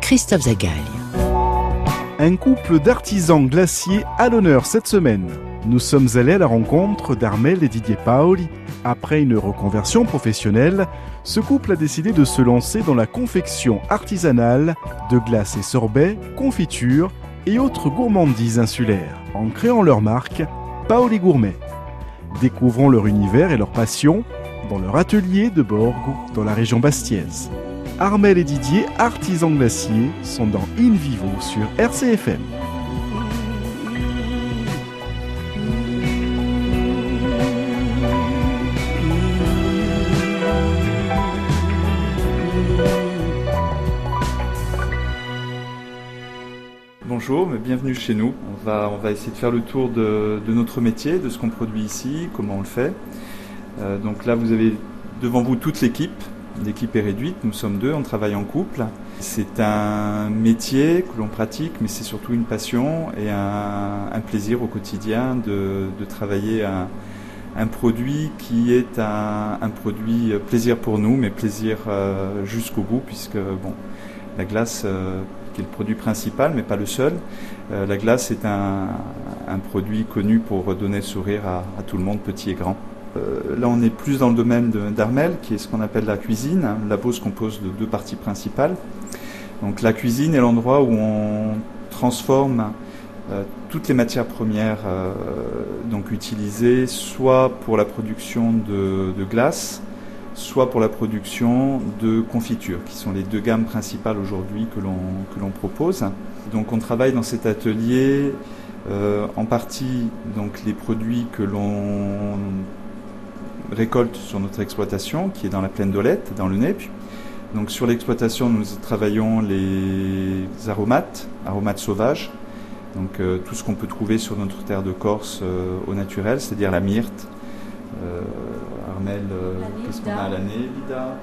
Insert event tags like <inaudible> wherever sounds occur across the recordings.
Christophe Zagalia. Un couple d'artisans glaciers à l'honneur cette semaine. Nous sommes allés à la rencontre d'Armel et Didier Paoli. Après une reconversion professionnelle, ce couple a décidé de se lancer dans la confection artisanale de glaces et sorbets, confitures et autres gourmandises insulaires, en créant leur marque Paoli Gourmet. Découvrons leur univers et leur passion dans leur atelier de Borgo, dans la région bastiaise. Armel et Didier, artisans glaciers, sont dans In Vivo sur RCFM. Bonjour, bienvenue chez nous. On va, essayer de faire le tour de, de notre métier, de ce qu'on produit ici, comment on le fait. Euh, donc là, vous avez devant vous toute l'équipe. L'équipe est réduite, nous sommes deux, on travaille en couple. C'est un métier que l'on pratique, mais c'est surtout une passion et un, plaisir au quotidien de, travailler un, produit qui est un, produit plaisir pour nous, mais plaisir euh, jusqu'au bout, puisque bon, la glace, euh, qui est le produit principal, mais pas le seul, euh, la glace est un, produit connu pour donner le sourire à tout le monde, petit et grand. Euh, là, on est plus dans le domaine d'Armel, qui est ce qu'on appelle la cuisine. La peau se compose de deux parties principales. Donc, la cuisine est l'endroit où on transforme euh, toutes les matières premières euh, donc utilisées, soit pour la production de, glace, soit pour la production de confitures, qui sont les deux gammes principales aujourd'hui que l'on propose. Donc, on travaille dans cet atelier en partie donc les produits que l'on récolte sur notre exploitation, qui est dans la plaine d'Olette, dans le Nep. Donc sur l'exploitation, nous travaillons les aromates, aromates sauvages, donc euh, tout ce qu'on peut trouver sur notre terre de Corse euh, au naturel, c'est-à-dire la myrte, euh, Armel, euh, qu'est-ce qu'on a? À l'année, Lida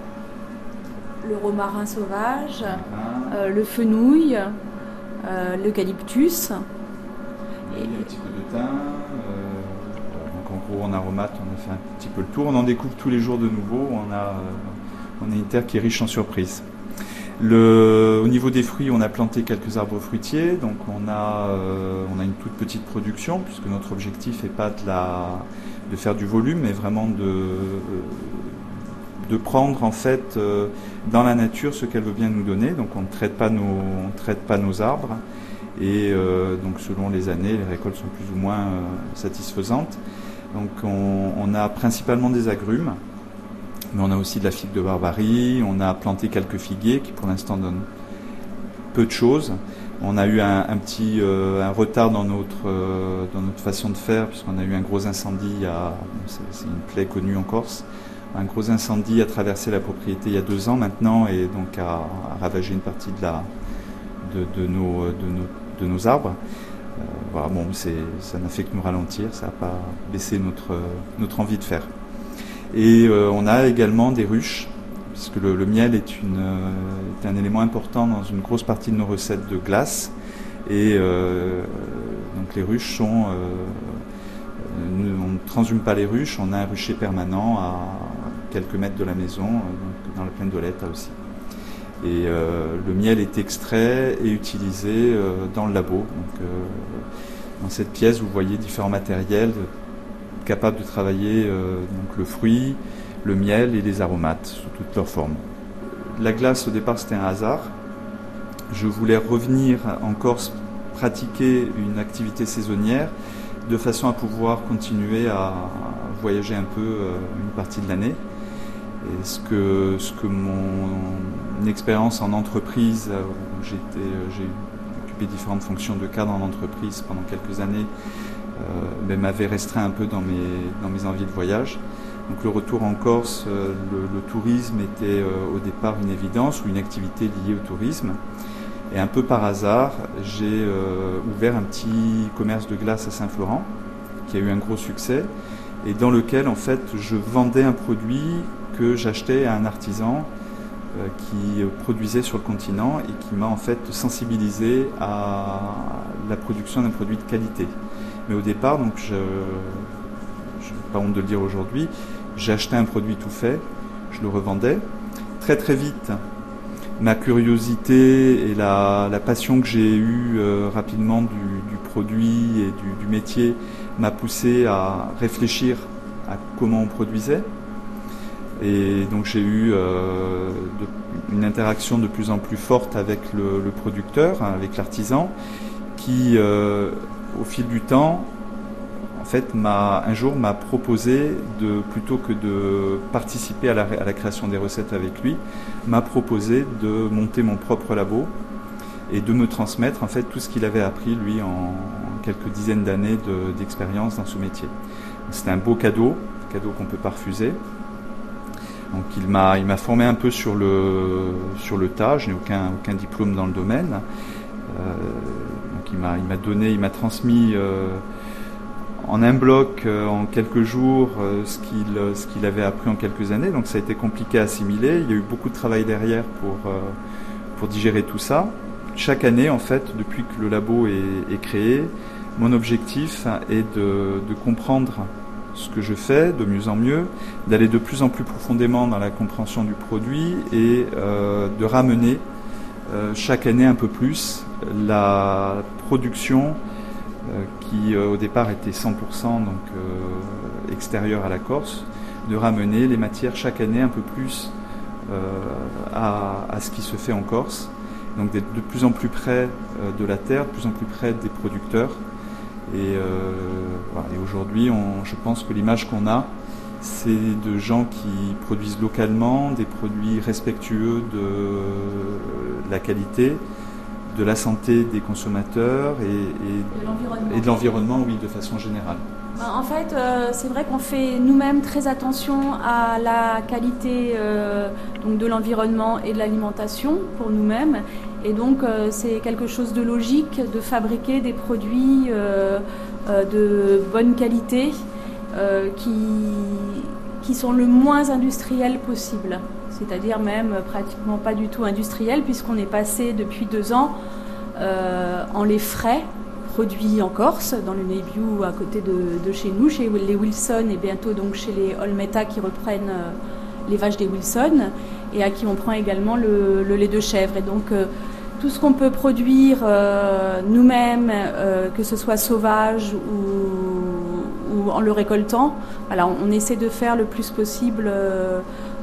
Le romarin sauvage, ah. le fenouil, l'eucalyptus. Et un petit peu de thym en aromate, on a fait un petit peu le tour. On en découvre tous les jours de nouveau. On a, euh, on a une terre qui est riche en surprises. Au niveau des fruits, on a planté quelques arbres fruitiers, donc on a, euh, une toute petite production, puisque notre objectif n'est pas de, de faire du volume, mais vraiment de, prendre en fait euh, dans la nature ce qu'elle veut bien nous donner. Donc on ne traite pas nos, arbres, et donc selon les années, les récoltes sont plus ou moins satisfaisantes. Donc on, a principalement des agrumes, mais on a aussi de la figue de Barbarie, on a planté quelques figuiers qui pour l'instant donnent peu de choses. On a eu un, petit euh, retard dans notre, euh, dans notre façon de faire, puisqu'on a eu un gros incendie, c'est une plaie connue en Corse, un gros incendie a traversé la propriété il y a deux ans maintenant et donc a, ravagé une partie de nos arbres. Voilà, bon, ça n'a fait que nous ralentir, ça n'a pas baissé notre, notre envie de faire. Et euh, on a également des ruches, puisque le, le miel est, une, euh, est, un élément important dans une grosse partie de nos recettes de glace. Et euh, donc les ruches sont... on ne transhume pas les ruches, on a un rucher permanent à quelques mètres de la maison, dans la plaine d'Olette aussi. Et euh, le miel est extrait et utilisé euh, dans le labo. Donc, euh, dans cette pièce, vous voyez différents matériels capables de travailler donc le fruit, le miel et les aromates sous toutes leurs formes. La glace, au départ, c'était un hasard. Je voulais revenir en Corse pratiquer une activité saisonnière de façon à pouvoir continuer à voyager un peu une partie de l'année. Et ce que, ce que mon expérience en entreprise, où j'ai occupé différentes fonctions de cadre en entreprise pendant quelques années, euh, ben, m'avait restreint un peu dans mes, dans mes envies de voyage. Donc le retour en Corse, euh, le, tourisme était euh, au départ une évidence ou une activité liée au tourisme. Et un peu par hasard, j'ai euh, ouvert un petit commerce de glace à Saint-Florent, qui a eu un gros succès, et dans lequel en fait je vendais un produit que j'achetais à un artisan euh, qui produisait sur le continent et qui m'a en fait sensibilisé à la production d'un produit de qualité. Mais au départ, donc je n'ai pas honte de le dire aujourd'hui, acheté un produit tout fait, je le revendais. Très très vite, ma curiosité et la, passion que j'ai eue euh, rapidement du, produit et du, métier m'a poussé à réfléchir à comment on produisait. Et donc j'ai eu euh, une interaction de plus en plus forte avec le, producteur, hein, avec l'artisan, qui euh, au fil du temps en fait, un jour m'a proposé de, plutôt que de participer à la, création des recettes avec lui, m'a proposé de monter mon propre labo et de me transmettre en fait tout ce qu'il avait appris lui en, quelques dizaines d'années d'expérience dans ce métier. C'était un beau cadeau, cadeau qu'on peut pas refuser. Donc il m'a il m'a formé un peu sur le sur le tas. Je n'ai aucun aucun diplôme dans le domaine. Euh, donc il m'a il m'a donné il m'a transmis euh, en un bloc, euh, en quelques jours, ce qu'il ce qu'il avait appris en quelques années. Donc ça a été compliqué à assimiler. Il y a eu beaucoup de travail derrière pour pour digérer tout ça. Chaque année, en fait, depuis que le labo est, créé, mon objectif est de, de, comprendre ce que je fais de mieux en mieux, d'aller de plus en plus profondément dans la compréhension du produit et de ramener chaque année un peu plus la production euh, qui euh, au départ était 100% donc euh, extérieur à la Corse, de ramener les matières chaque année un peu plus à, ce qui se fait en Corse, donc d'être de plus en plus près de la terre, de plus en plus près des producteurs. Et, aujourd'hui, je pense que l'image qu'on a, c'est de gens qui produisent localement, des produits respectueux de la qualité, de la santé des consommateurs et, de l'environnement, oui, de façon générale. Ben, en fait, euh, c'est vrai qu'on fait nous-mêmes très attention à la qualité euh, donc de l'environnement et de l'alimentation pour nous-mêmes. Et donc, euh, c'est quelque chose de logique de fabriquer des produits de bonne qualité qui, qui sont le moins industriels possible c'est-à-dire même pratiquement pas du tout industriel, puisqu'on est passé depuis deux ans euh, en les frais produits en Corse, dans le Nebiu à côté de, chez nous, chez les Wilson et bientôt donc chez les Olmeta qui reprennent euh, les vaches des Wilson et à qui on prend également le, lait de chèvre. Et donc euh, tout ce qu'on peut produire nous-mêmes, que ce soit sauvage ou, en le récoltant, voilà, on, essaie de faire le plus possible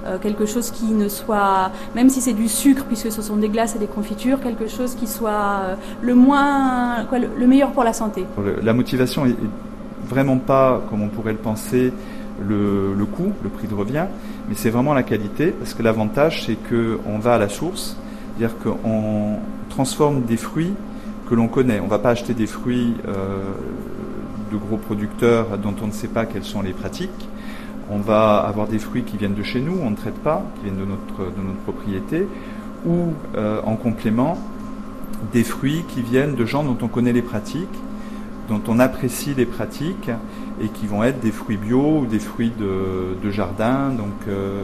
euh, quelque chose qui ne soit, même si c'est du sucre, puisque ce sont des glaces et des confitures, quelque chose qui soit euh, le moins, quoi, le, meilleur pour la santé. La motivation est vraiment pas, comme on pourrait le penser, le, le coût, le prix de revient, mais c'est vraiment la qualité, parce que l'avantage c'est qu'on va à la source, c'est-à-dire qu'on transforme des fruits que l'on connaît. On ne va pas acheter des fruits euh, de gros producteurs dont on ne sait pas quelles sont les pratiques on va avoir des fruits qui viennent de chez nous, on ne traite pas, qui viennent de notre, propriété, ou euh, en complément, des fruits qui viennent de gens dont on connaît les pratiques, dont on apprécie les pratiques, et qui vont être des fruits bio ou des fruits de, jardin. Donc, euh,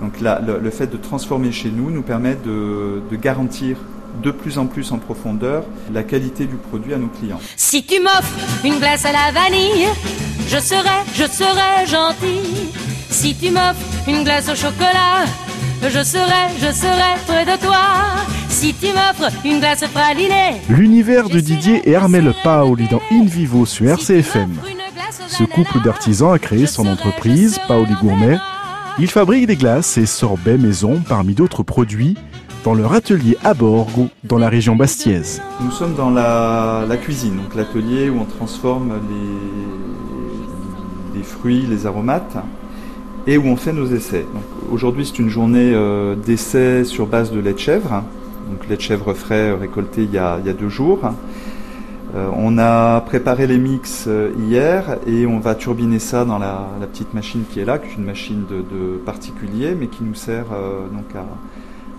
donc là, le, fait de transformer chez nous nous permet de, de garantir de plus en plus en profondeur la qualité du produit à nos clients. Si tu m'offres une glace à la vanille, je serai, je serai gentil. Si tu m'offres une glace au chocolat, je serai, je serai près de toi. Si tu m'offres une glace pralinée. L'univers de Didier et Armel Paoli dans In Vivo sur RCFM. Ce couple d'artisans a créé son entreprise, Paoli Gourmet. Il fabrique des glaces et sorbets maison parmi d'autres produits dans leur atelier à Borgo, dans la région bastiaise. Nous sommes dans la, cuisine, donc l'atelier où on transforme les, fruits, les aromates, et où on fait nos essais. Aujourd'hui, c'est une journée euh, d'essais sur base de lait de chèvre, donc lait de chèvre frais récolté il y a, deux jours. Euh, on a préparé les mix euh, hier et on va turbiner ça dans la, petite machine qui est là, qui est une machine de, particulier, mais qui nous sert donc à,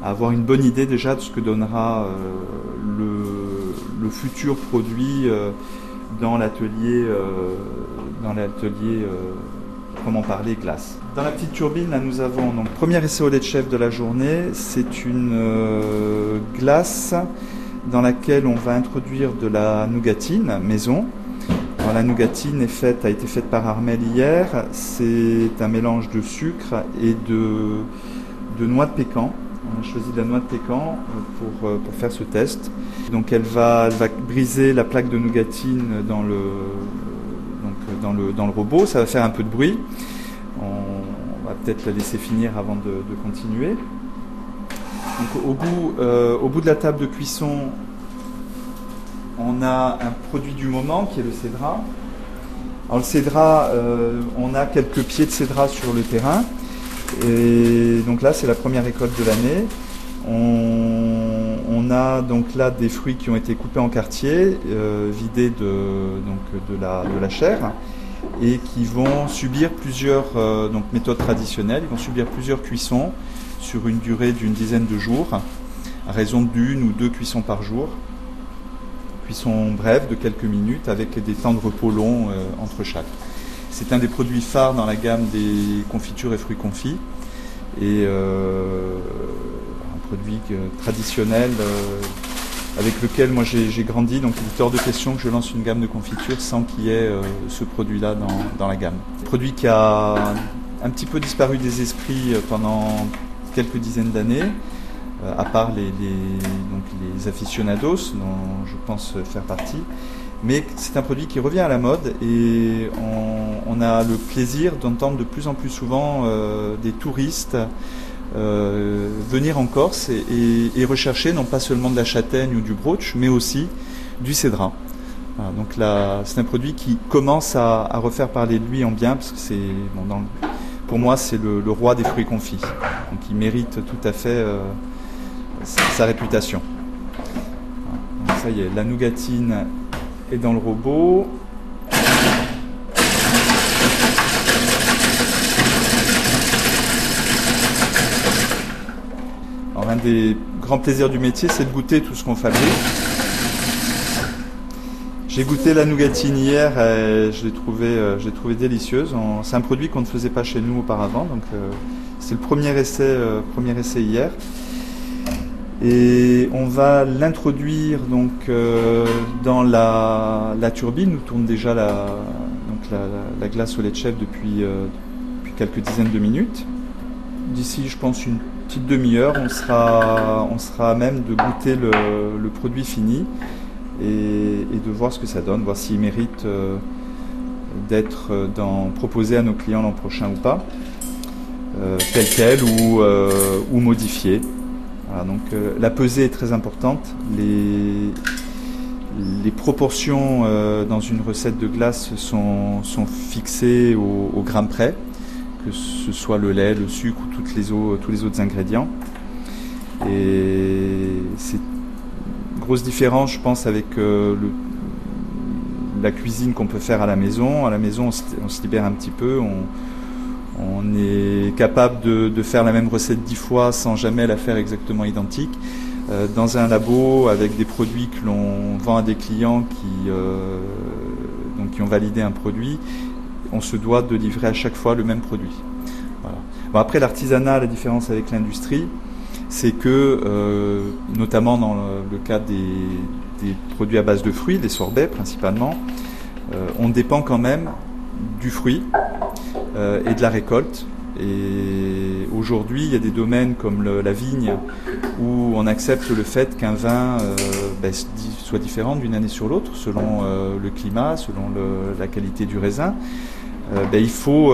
avoir une bonne idée déjà de ce que donnera euh, le, futur produit euh, dans l'atelier euh, dans l'atelier comment parler glace. Dans la petite turbine, là, nous avons donc premier essai au lait de chef de la journée. C'est une glace dans laquelle on va introduire de la nougatine maison. la nougatine a été faite par Armel hier. C'est un mélange de sucre et de, noix de pécan On a choisi de la noix de pécan pour, pour faire ce test. Donc elle va, briser la plaque de nougatine dans le, donc dans, le, robot. Ça va faire un peu de bruit. On va peut-être la laisser finir avant de continuer. Donc, au, bout, euh, au bout de la table de cuisson, on a un produit du moment qui est le cédra. Alors le cédra, euh, on a quelques pieds de cédra sur le terrain. Et donc là, c'est la première récolte de l'année. On, a donc là des fruits qui ont été coupés en quartiers, euh, vidés de, la, chair, et qui vont subir plusieurs méthodes traditionnelles. Ils vont subir plusieurs cuissons sur une durée d'une dizaine de jours, à raison d'une ou deux cuissons par jour cuisson brève de quelques minutes avec des temps de repos longs euh, entre chaque. C'est un des produits phares dans la gamme des confitures et fruits confits et euh, un produit traditionnel euh, avec lequel moi j'ai grandi. Donc il est hors de question que je lance une gamme de confitures sans qu'il y ait ce produit-là dans, dans, la gamme. Produit qui a un petit peu disparu des esprits pendant quelques dizaines d'années. Euh, à part les, donc les aficionados, dont je pense faire partie. Mais c'est un produit qui revient à la mode et on, a le plaisir d'entendre de plus en plus souvent euh, des touristes euh, venir en Corse et, rechercher non pas seulement de la châtaigne ou du brooch, mais aussi du cédra. donc là, c'est un produit qui commence à, refaire parler de lui en bien, parce que c'est, bon, pour moi, c'est le, roi des fruits confits. Donc il mérite tout à fait sa réputation. ça y est, la nougatine est dans le robot. Un des grands plaisirs du métier, c'est de goûter tout ce qu'on fabrique. J'ai goûté la nougatine hier et je l'ai trouvé, euh, trouvé délicieuse. C'est un produit qu'on ne faisait pas chez nous auparavant, donc euh, c'est le premier essai, euh, premier essai hier. Et on va l'introduire donc dans la, turbine où tourne déjà la, donc la, glace au lait de chèvre depuis, quelques dizaines de minutes. D'ici, je pense, une petite demi-heure, on sera, on sera à même de goûter le produit fini et, de voir ce que ça donne, voir s'il mérite euh, d'être proposé à nos clients l'an prochain ou pas, tel quel ou, modifié donc euh, la pesée est très importante. Les, proportions euh, dans une recette de glace sont, fixées au, gramme près, que ce soit le lait, le sucre ou tous les autres ingrédients. Grosse différence, je pense, avec euh, la cuisine qu'on peut faire à la maison. À la maison, on se, libère un petit peu. On, on est capable de, faire la même recette dix fois sans jamais la faire exactement identique. Euh, dans un labo avec des produits que l'on vend à des clients qui, euh, donc qui ont validé un produit, on se doit de livrer à chaque fois le même produit. Bon, après l'artisanat, la différence avec l'industrie, c'est que, euh, notamment dans le, cas des, produits à base de fruits, des sorbets principalement, on dépend quand même du fruit euh, et de la récolte. Et aujourd'hui, il y a des domaines comme la vigne où on accepte le fait qu'un vin euh, ben, soit différent d'une année sur l'autre selon euh, le climat, selon la qualité du raisin. Ben, il faut,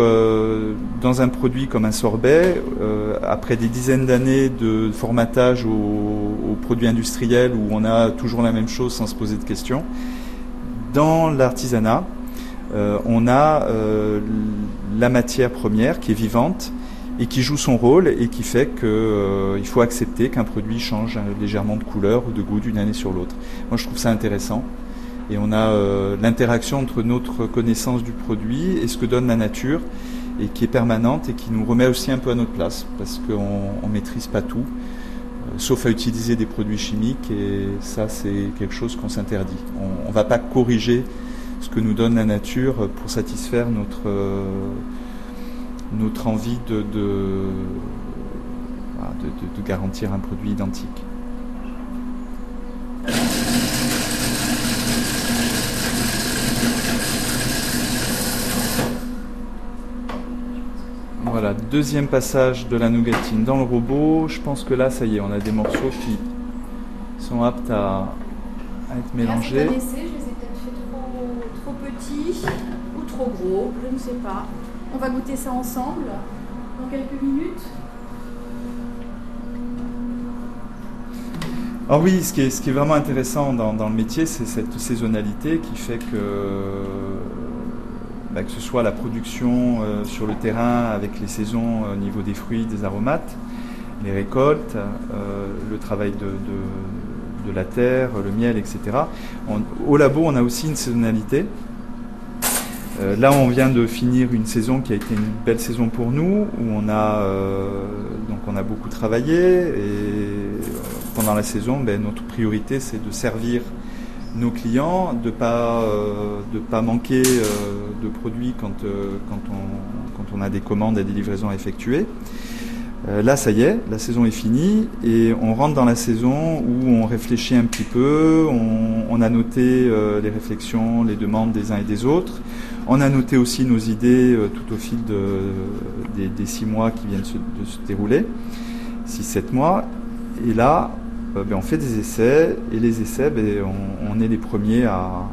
dans un produit comme un sorbet, après des dizaines d'années de formatage aux, produits industriels où on a toujours la même chose sans se poser de questions, dans l'artisanat, euh, on a euh, la matière première qui est vivante et qui joue son rôle et qui fait qu'il euh, faut accepter qu'un produit change légèrement de couleur ou de goût d'une année sur l'autre. Moi, je trouve ça intéressant. Et on a l'interaction entre notre connaissance du produit et ce que donne la nature, et qui est permanente et qui nous remet aussi un peu à notre place, parce qu'on ne maîtrise pas tout, sauf à utiliser des produits chimiques, et ça, c'est quelque chose qu'on s'interdit. On ne va pas corriger ce que nous donne la nature pour satisfaire notre, euh, envie de, de, garantir un produit identique. Voilà, deuxième passage de la nougatine dans le robot. Je pense que là, ça y est, on a des morceaux qui sont aptes à, être mélangés. je les ai peut-être fait trop, trop petits ou trop gros, je ne sais pas. On va goûter ça ensemble dans quelques minutes. Alors oui, ce qui est, ce qui est vraiment intéressant dans, le métier, c'est cette saisonnalité qui fait que, bah, que ce soit la production euh, sur le terrain avec les saisons au niveau des fruits, des aromates, les récoltes, euh, le travail de, la terre, le miel, etc. au labo, on a aussi une saisonnalité. Euh, là, on vient de finir une saison qui a été une belle saison pour nous, où on a, donc on a beaucoup travaillé et pendant la saison, ben, notre priorité c'est de servir nos clients, de pas, euh, pas manquer euh, de produits quand, euh, quand, on, quand on a des commandes et des livraisons à effectuer. là, ça y est, la saison est finie et on rentre dans la saison où on réfléchit un petit peu, on, a noté les réflexions, les demandes des uns et des autres. On a noté aussi nos idées tout au fil de, des, six mois qui viennent de se dérouler, six, sept mois. Et là, ben, on fait des essais et les essais, ben, on, est les premiers à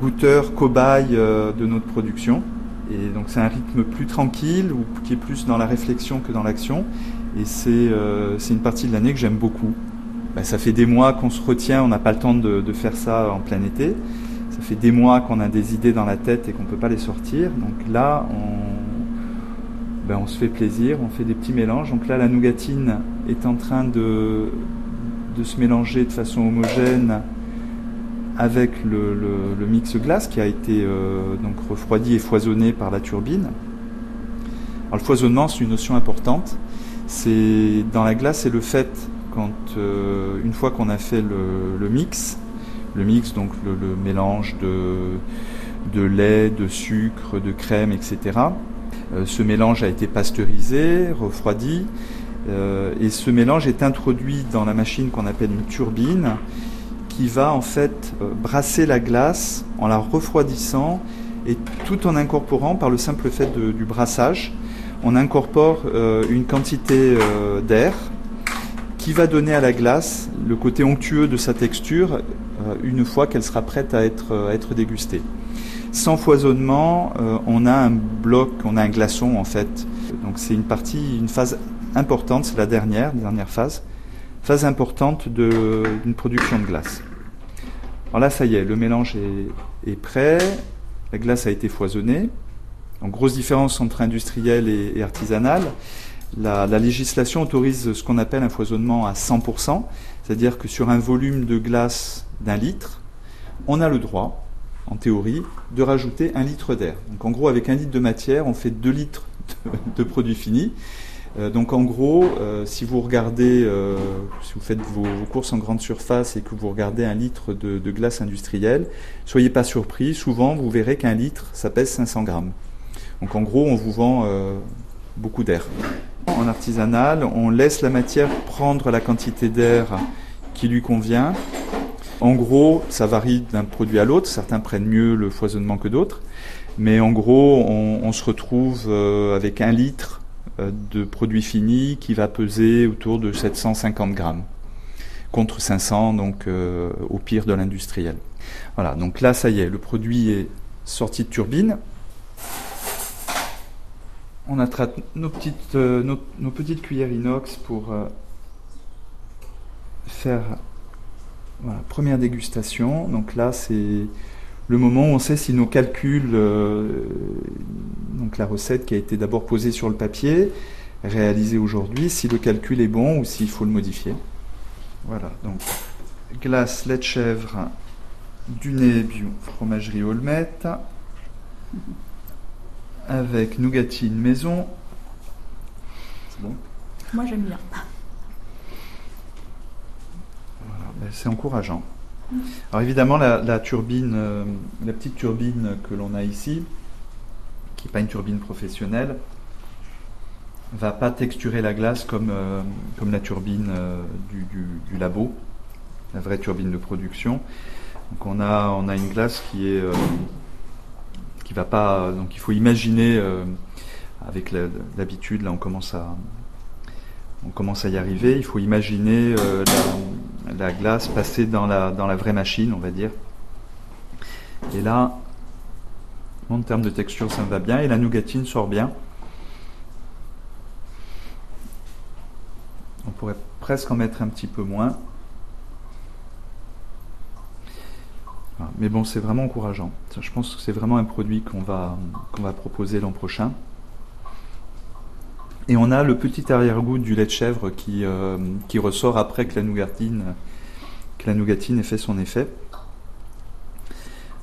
goûteurs, cobayes euh, de notre production. Et donc c'est un rythme plus tranquille qui est plus dans la réflexion que dans l'action. Et c'est euh, une partie de l'année que j'aime beaucoup. Ben, ça fait des mois qu'on se retient, on n'a pas le temps de, faire ça en plein été. Ça fait des mois qu'on a des idées dans la tête et qu'on ne peut pas les sortir. Donc là, on, on se fait plaisir, on fait des petits mélanges. Donc là, la nougatine est en train de, de se mélanger de façon homogène avec le, mix glace qui a été euh, donc refroidi et foisonné par la turbine. Alors, le foisonnement, c'est une notion importante. C'est dans la glace, c'est le fait quand euh, une fois qu'on a fait le, mix, le mix donc le, mélange de, lait, de sucre, de crème, etc. Euh, ce mélange a été pasteurisé, refroidi, et ce mélange est introduit dans la machine qu'on appelle une turbine qui va en fait euh, brasser la glace en la refroidissant et tout en incorporant par le simple fait du brassage, on incorpore euh, une quantité d'air qui va donner à la glace le côté onctueux de sa texture une fois qu'elle sera prête à être dégustée. Sans foisonnement, on a un bloc, on a un glaçon en fait. Donc c'est une partie, une phase importante, c'est la dernière, dernière phase, phase importante d'une production de glace. Alors là, ça y est, le mélange est, prêt, la glace a été foisonnée. Grosse différence entre industriel et, artisanal. La, législation autorise ce qu'on appelle un foisonnement à 100%, c'est-à-dire que sur un volume de glace d'un litre, on a le droit, en théorie, de rajouter un litre d'air. Donc en gros, avec un litre de matière, on fait 2 litres de, de produit fini. Euh, donc en gros, euh, si vous regardez, euh, si vous faites vos, courses en grande surface et que vous regardez un litre de, glace industrielle, soyez pas surpris, souvent vous verrez qu'un litre, ça pèse 500 grammes. Donc en gros, on vous vend beaucoup d'air. En artisanal, on laisse la matière prendre la quantité d'air qui lui convient. En gros, ça varie d'un produit à l'autre, certains prennent mieux le foisonnement que d'autres, mais en gros, on se retrouve avec un litre de produit fini qui va peser autour de 750 grammes contre 500 donc euh, au pire de l'industriel. Voilà, donc là ça y est, le produit est sorti de turbine. On attrape nos petites, euh, nos, petites cuillères inox pour faire la première dégustation. Donc là c'est le moment où on sait si nos calculs, euh, donc la recette qui a été d'abord posée sur le papier, réalisée aujourd'hui, si le calcul est bon ou s'il faut le modifier. Voilà, donc glace, lait de chèvre, du nez bio, fromagerie Olmette, avec nougatine maison. C'est bon? Moi j'aime bien. Voilà, ben, c'est encourageant. Alors évidemment, euh, la petite turbine que l'on a ici, qui n'est pas une turbine professionnelle, va pas texturer la glace comme, euh, comme la turbine euh, du, labo, la vraie turbine de production. Donc on a, on a une glace qui est qui va pas. Donc il faut imaginer avec l'habitude, là on commence à, on commence à y arriver. Il faut imaginer la, glace passer dans la, dans la vraie machine, on va dire. Et là, en termes de texture, ça va bien et la nougatine sort bien. On pourrait presque en mettre un petit peu moins. Mais bon, c'est vraiment encourageant. Je pense que c'est vraiment un produit qu'on va, qu'on va proposer l'an prochain. Et on a le petit arrière-goût du lait de chèvre qui, euh, qui ressort après que la nougatine, que la nougatine ait fait son effet.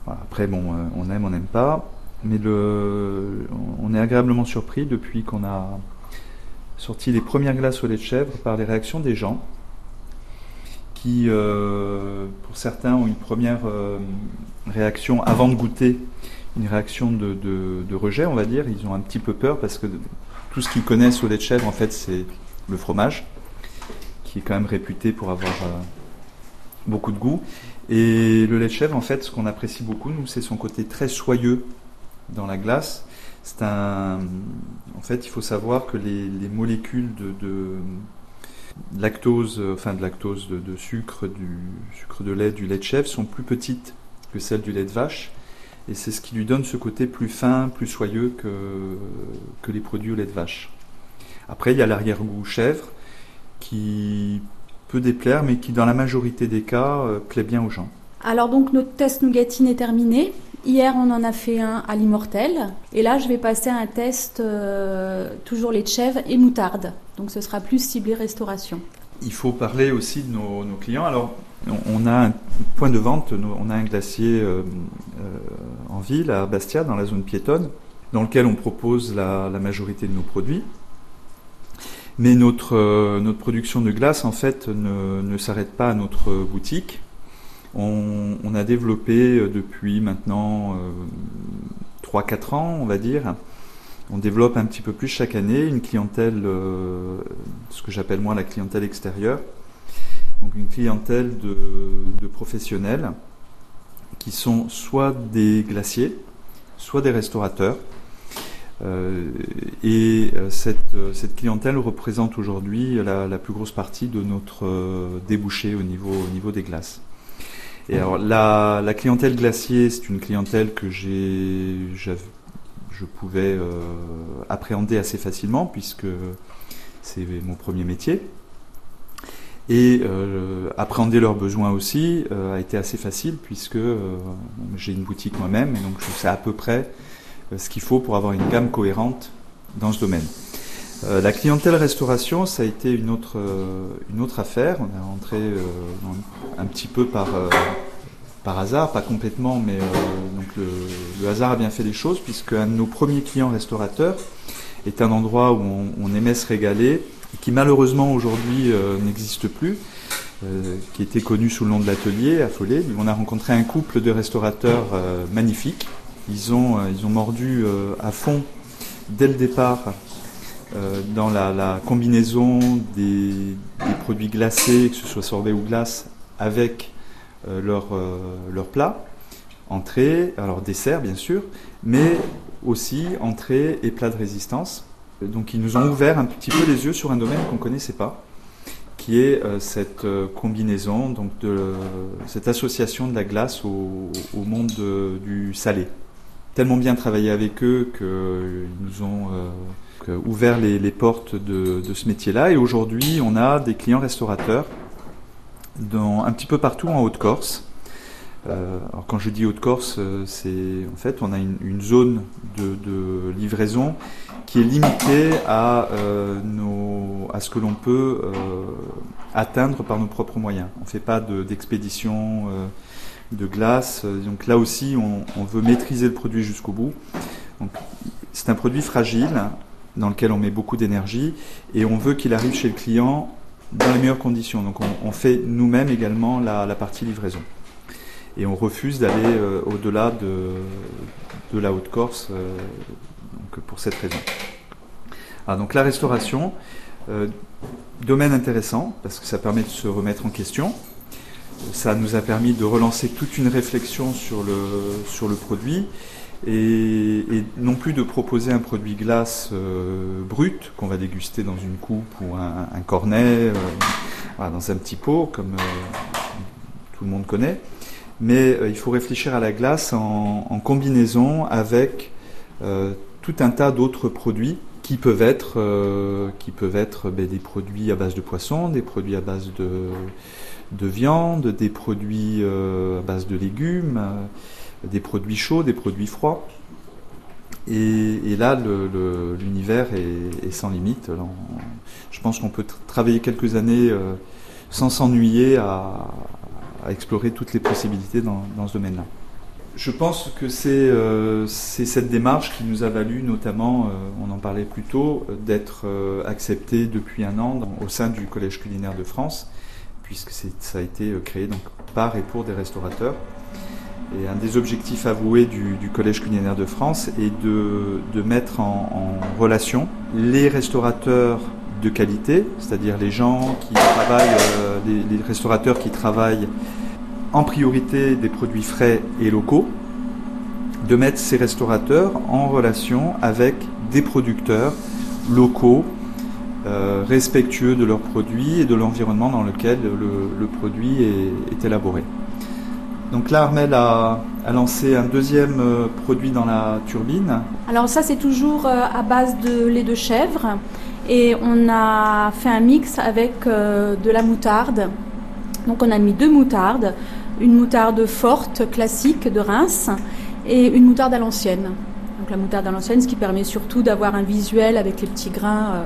après, bon, euh, on aime, on n'aime pas. Mais le, on est agréablement surpris depuis qu'on a sorti les premières glaces au lait de chèvre par les réactions des gens qui, euh, pour certains, ont une première réaction avant de goûter, une réaction de, de, rejet, on va dire. Ils ont un petit peu peur parce que tout ce qu'ils connaissent au lait de chèvre, en fait, c'est le fromage, qui est quand même réputé pour avoir euh, beaucoup de goût. Et le lait de chèvre, en fait, ce qu'on apprécie beaucoup, nous, c'est son côté très soyeux dans la glace. C'est un. En fait, il faut savoir que les, molécules de, lactose, enfin de lactose, de, sucre, du sucre de lait, du lait de chèvre sont plus petites que celles du lait de vache. Et c'est ce qui lui donne ce côté plus fin, plus soyeux que, que les produits au lait de vache. Après, il y a l'arrière-goût chèvre qui peut déplaire, mais qui dans la majorité des cas euh, plaît bien aux gens. Alors donc notre test nougatine est terminé. Hier, on en a fait un à l'immortel. Et là, je vais passer à un test euh, toujours lait de chèvre et moutarde. Donc ce sera plus ciblé restauration. Il faut parler aussi de nos, nos clients. Alors, on a un point de vente, on a un glacier euh, euh, en ville, à Bastia, dans la zone piétonne, dans lequel on propose la, majorité de nos produits. Mais notre, euh, notre production de glace, en fait, ne, s'arrête pas à notre boutique. On, a développé depuis maintenant 3-4 ans, on va dire, on développe un petit peu plus chaque année une clientèle, ce que j'appelle moi la clientèle extérieure, donc une clientèle de, professionnels qui sont soit des glaciers, soit des restaurateurs. Euh, et euh, euh, cette, clientèle représente aujourd'hui la, plus grosse partie de notre débouché au niveau, au niveau des glaces. Et alors la, clientèle glacier, c'est une clientèle que j'ai, je pouvais appréhender assez facilement puisque c'est mon premier métier. Et euh, appréhender leurs besoins aussi euh, a été assez facile puisque euh, j'ai une boutique moi-même et donc je sais à peu près ce qu'il faut pour avoir une gamme cohérente dans ce domaine. la clientèle restauration, ça a été une autre, une autre affaire. On est rentré un petit peu par, par hasard, pas complètement, mais donc le, hasard a bien fait les choses puisque un de nos premiers clients restaurateurs est un endroit où on aimait se régaler qui malheureusement aujourd'hui euh, n'existe plus, euh, qui était connu sous le nom de l'atelier Follet. On a rencontré un couple de restaurateurs euh, magnifiques. Ils ont, ils ont mordu à fond dès le départ dans la, combinaison des, produits glacés, que ce soit sorbet ou glace, avec leur, leur plat, entrée, alors dessert bien sûr, mais aussi entrée et plat de résistance. Donc ils nous ont ouvert un petit peu les yeux sur un domaine qu'on ne connaissait pas, qui est euh, cette euh, combinaison, donc de, cette association de la glace au, monde du salé. Tellement bien travaillé avec eux qu'ils nous ont euh, ouvert les, portes de, ce métier-là. Et aujourd'hui, on a des clients restaurateurs un petit peu partout en Haute-Corse. alors quand je dis Haute-Corse, c'est en fait on a une, zone de livraison qui est limité à, euh, à ce que l'on peut euh, atteindre par nos propres moyens. On ne fait pas d'expédition euh, de, glace. Donc là aussi, on, veut maîtriser le produit jusqu'au bout. C'est un produit fragile dans lequel on met beaucoup d'énergie et on veut qu'il arrive chez le client dans les meilleures conditions. Donc on, fait nous-mêmes également la, partie livraison. Et on refuse d'aller au-delà de, de la Haute-Corse cette raison. Ah, donc la restauration, euh, domaine intéressant parce que ça permet de se remettre en question. Ça nous a permis de relancer toute une réflexion sur le, sur le produit et, non plus de proposer un produit glace euh, brut qu'on va déguster dans une coupe ou un, cornet, dans un petit pot comme tout le monde connaît, mais il faut réfléchir à la glace en, combinaison avec tout un tas d'autres produits qui peuvent être, qui peuvent être ben, des produits à base de poisson, des produits à base de, de viande, des produits à base de légumes des produits chauds, des produits froids. Et, là, l'univers est, sans limite. je pense qu'on peut travailler quelques années euh, sans s'ennuyer à, explorer toutes les possibilités dans, ce domaine-là. Je pense que euh, c'est cette démarche qui nous a valu notamment, euh, on en parlait plus tôt, d'être accepté depuis un an au sein du Collège culinaire de France, puisque ça a été créé donc, par et pour des restaurateurs. Et un des objectifs avoués du, Collège culinaire de France est de, mettre en, relation les restaurateurs de qualité, c'est-à-dire les gens qui travaillent, euh, les, restaurateurs qui travaillent en priorité des produits frais et locaux, de mettre ces restaurateurs en relation avec des producteurs locaux, euh, respectueux de leurs produits et de l'environnement dans lequel le, produit est élaboré. Donc là, Armel a, lancé un deuxième euh, produit dans la turbine. Alors ça, c'est toujours euh, à base de lait de chèvre. Et on a fait un mix avec de la moutarde. Donc on a mis deux moutardes. Une moutarde forte, classique, de Reims, et une moutarde à l'ancienne. Donc la moutarde à l'ancienne, ce qui permet surtout d'avoir un visuel avec les petits grains.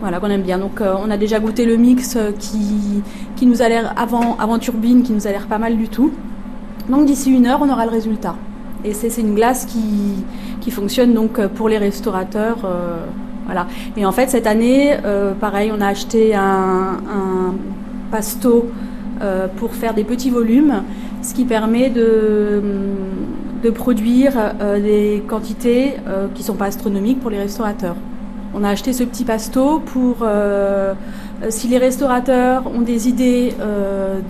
Voilà, qu'on aime bien. Donc, on a déjà goûté le mix qui, qui nous a l'air, avant, avant turbine, qui nous a l'air pas mal du tout. Donc d'ici une heure, on aura le résultat. Et c'est une glace qui, qui, fonctionne donc euh, pour les restaurateurs. Euh, voilà. Et en fait, cette année, euh, pareil, on a acheté un, un pour faire des petits volumes, ce qui permet de, produire des quantités qui ne sont pas astronomiques pour les restaurateurs. On a acheté ce petit pasto pour, si les restaurateurs ont des idées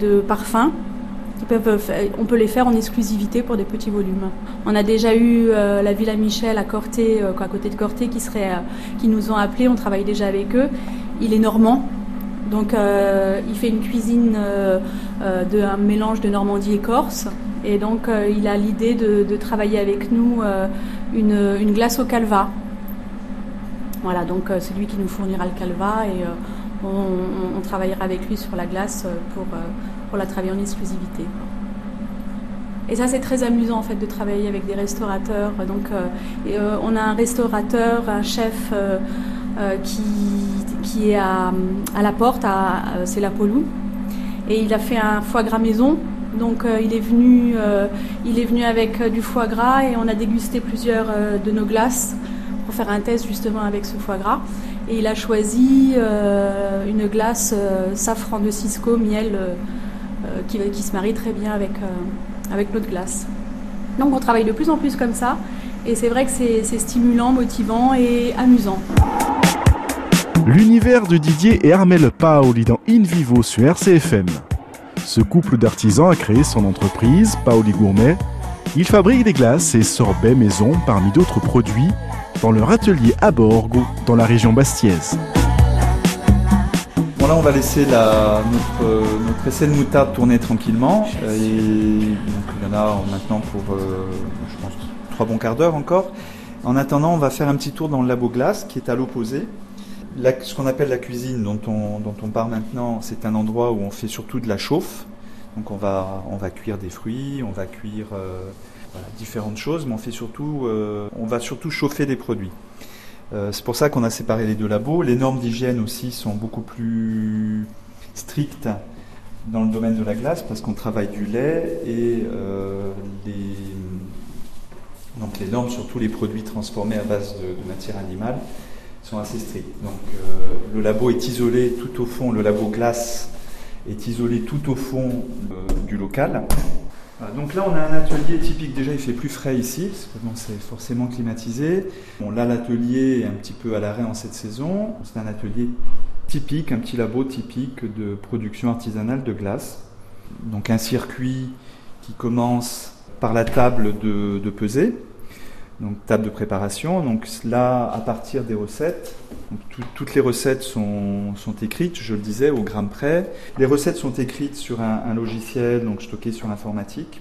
de parfums, on peut les faire en exclusivité pour des petits volumes. On a déjà eu euh, la Villa Michel à Corté, euh, à côté de Corté, qui, serait, euh, qui nous ont appelés. On travaille déjà avec eux. Il est normand, donc il fait une cuisine d'un mélange de Normandie et Corse. Et donc il a l'idée de, travailler avec nous une, glace au calva. Voilà, donc c'est lui qui nous fournira le calva et on, travaillera avec lui sur la glace pour, pour la travailler en exclusivité. Et ça, c'est très amusant en fait de travailler avec des restaurateurs. Donc, euh, euh, on a un restaurateur, un chef euh, qui, qui est à, la porte, c'est la Polou, et il a fait un foie gras maison. Donc, il est venu, il est venu avec du foie gras et on a dégusté plusieurs de nos glaces pour faire un test justement avec ce foie gras. Et il a choisi une glace safran de Cisco, miel. Euh, qui, se marie très bien avec, euh, avec de glace. Donc on travaille de plus en plus comme ça, et c'est vrai que c'est stimulant, motivant et amusant. L'univers de Didier et Armel Paoli dans In Vivo sur RCFM. Ce couple d'artisans a créé son entreprise, Paoli Gourmet. Il fabrique des glaces et sorbets maison parmi d'autres produits dans leur atelier à Borgo, dans la région bastiaise là, on va laisser notre, essai de moutarde tourner tranquillement. Euh, il y en a maintenant pour, euh, je pense, trois bons quarts d'heure encore. En attendant, on va faire un petit tour dans le labo glace qui est à l'opposé. Ce qu'on appelle la cuisine dont on, dont on parle maintenant, c'est un endroit où on fait surtout de la chauffe. Donc on va, on va cuire des fruits, on va cuire euh, différentes choses, mais on, fait surtout, on va surtout chauffer des produits. Euh, c'est pour ça qu'on a séparé les deux labos. Les normes d'hygiène aussi sont beaucoup plus strictes dans le domaine de la glace parce qu'on travaille du lait et euh, les, donc les normes sur tous les produits transformés à base de, matière animale sont assez strictes. Donc euh, le labo est isolé tout au fond, le labo glace est isolé tout au fond du local donc là, on a un atelier typique. Déjà, il fait plus frais ici, c'est forcément climatisé. Bon, là, l'atelier est un petit peu à l'arrêt en cette saison. C'est un atelier typique, un petit labo typique de production artisanale de glace. Donc un circuit qui commence par la table de, de pesée. Donc table de préparation. Donc là, à partir des recettes, toutes les recettes sont, écrites, je le disais, au gramme près. Les recettes sont écrites sur un, logiciel, donc stocké sur l'informatique.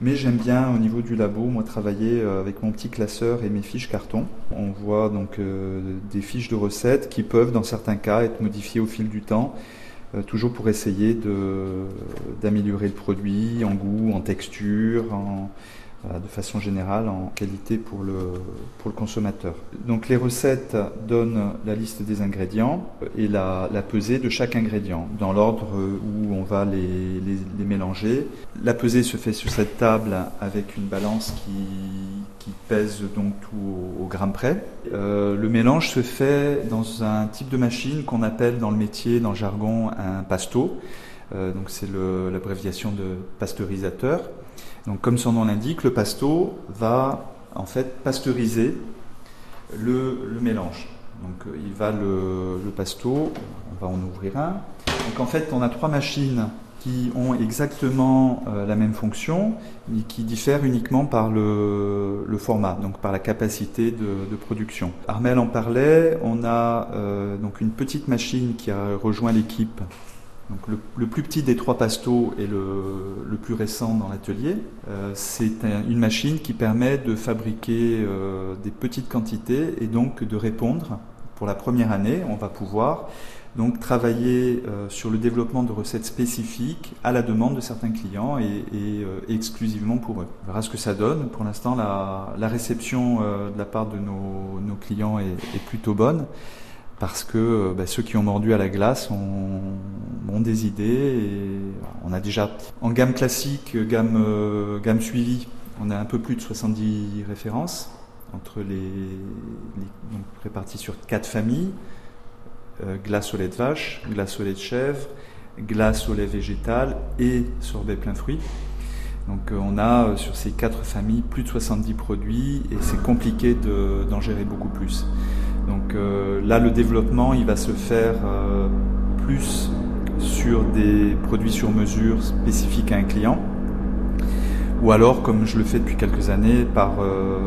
Mais j'aime bien au niveau du labo, moi, travailler euh, avec mon petit classeur et mes fiches carton. On voit donc euh, des fiches de recettes qui peuvent, dans certains cas, être modifiées au fil du temps, euh, toujours pour essayer d'améliorer le produit en goût, en texture, en, de façon générale en qualité pour le, pour le consommateur. Donc les recettes donnent la liste des ingrédients et la, la pesée de chaque ingrédient dans l'ordre où on va les, les, les, mélanger. La pesée se fait sur cette table avec une balance qui, qui pèse donc tout au, gramme près. Euh, le mélange se fait dans un type de machine qu'on appelle dans le métier, dans le jargon, un pasto. Euh, donc c'est l'abréviation de pasteurisateur. Donc, comme son nom l'indique, le pasto va en fait pasteuriser le, mélange. Donc, euh, il va le, le, on va en ouvrir un. Donc, en fait, on a trois machines qui ont exactement euh, la même fonction, mais qui diffèrent uniquement par le, format, donc par la capacité de, production. Armel en parlait, on a euh, donc une petite machine qui a rejoint l'équipe donc le, plus petit des trois pastos est le, plus récent dans l'atelier. Euh, c'est une machine qui permet de fabriquer euh, des petites quantités et donc de répondre. Pour la première année, on va pouvoir donc travailler euh, sur le développement de recettes spécifiques à la demande de certains clients et, exclusivement pour eux. On verra ce que ça donne. Pour l'instant, la, réception de la part de nos, clients est plutôt bonne parce que euh, bah, ceux qui ont mordu à la glace ont, des idées. Et on a en gamme classique, gamme, euh, gamme suivie, on a un peu plus de 70 références entre les, donc réparties sur quatre familles euh, glace au lait de vache, glace au lait de chèvre, glace au lait végétal et sorbet plein fruits. Donc on a sur ces quatre familles plus de 70 produits et c'est compliqué d'en gérer beaucoup plus. Donc euh, là, le développement, il va se faire euh, plus sur des produits sur mesure spécifiques à un client. Ou alors, comme je le fais depuis quelques années, par, euh,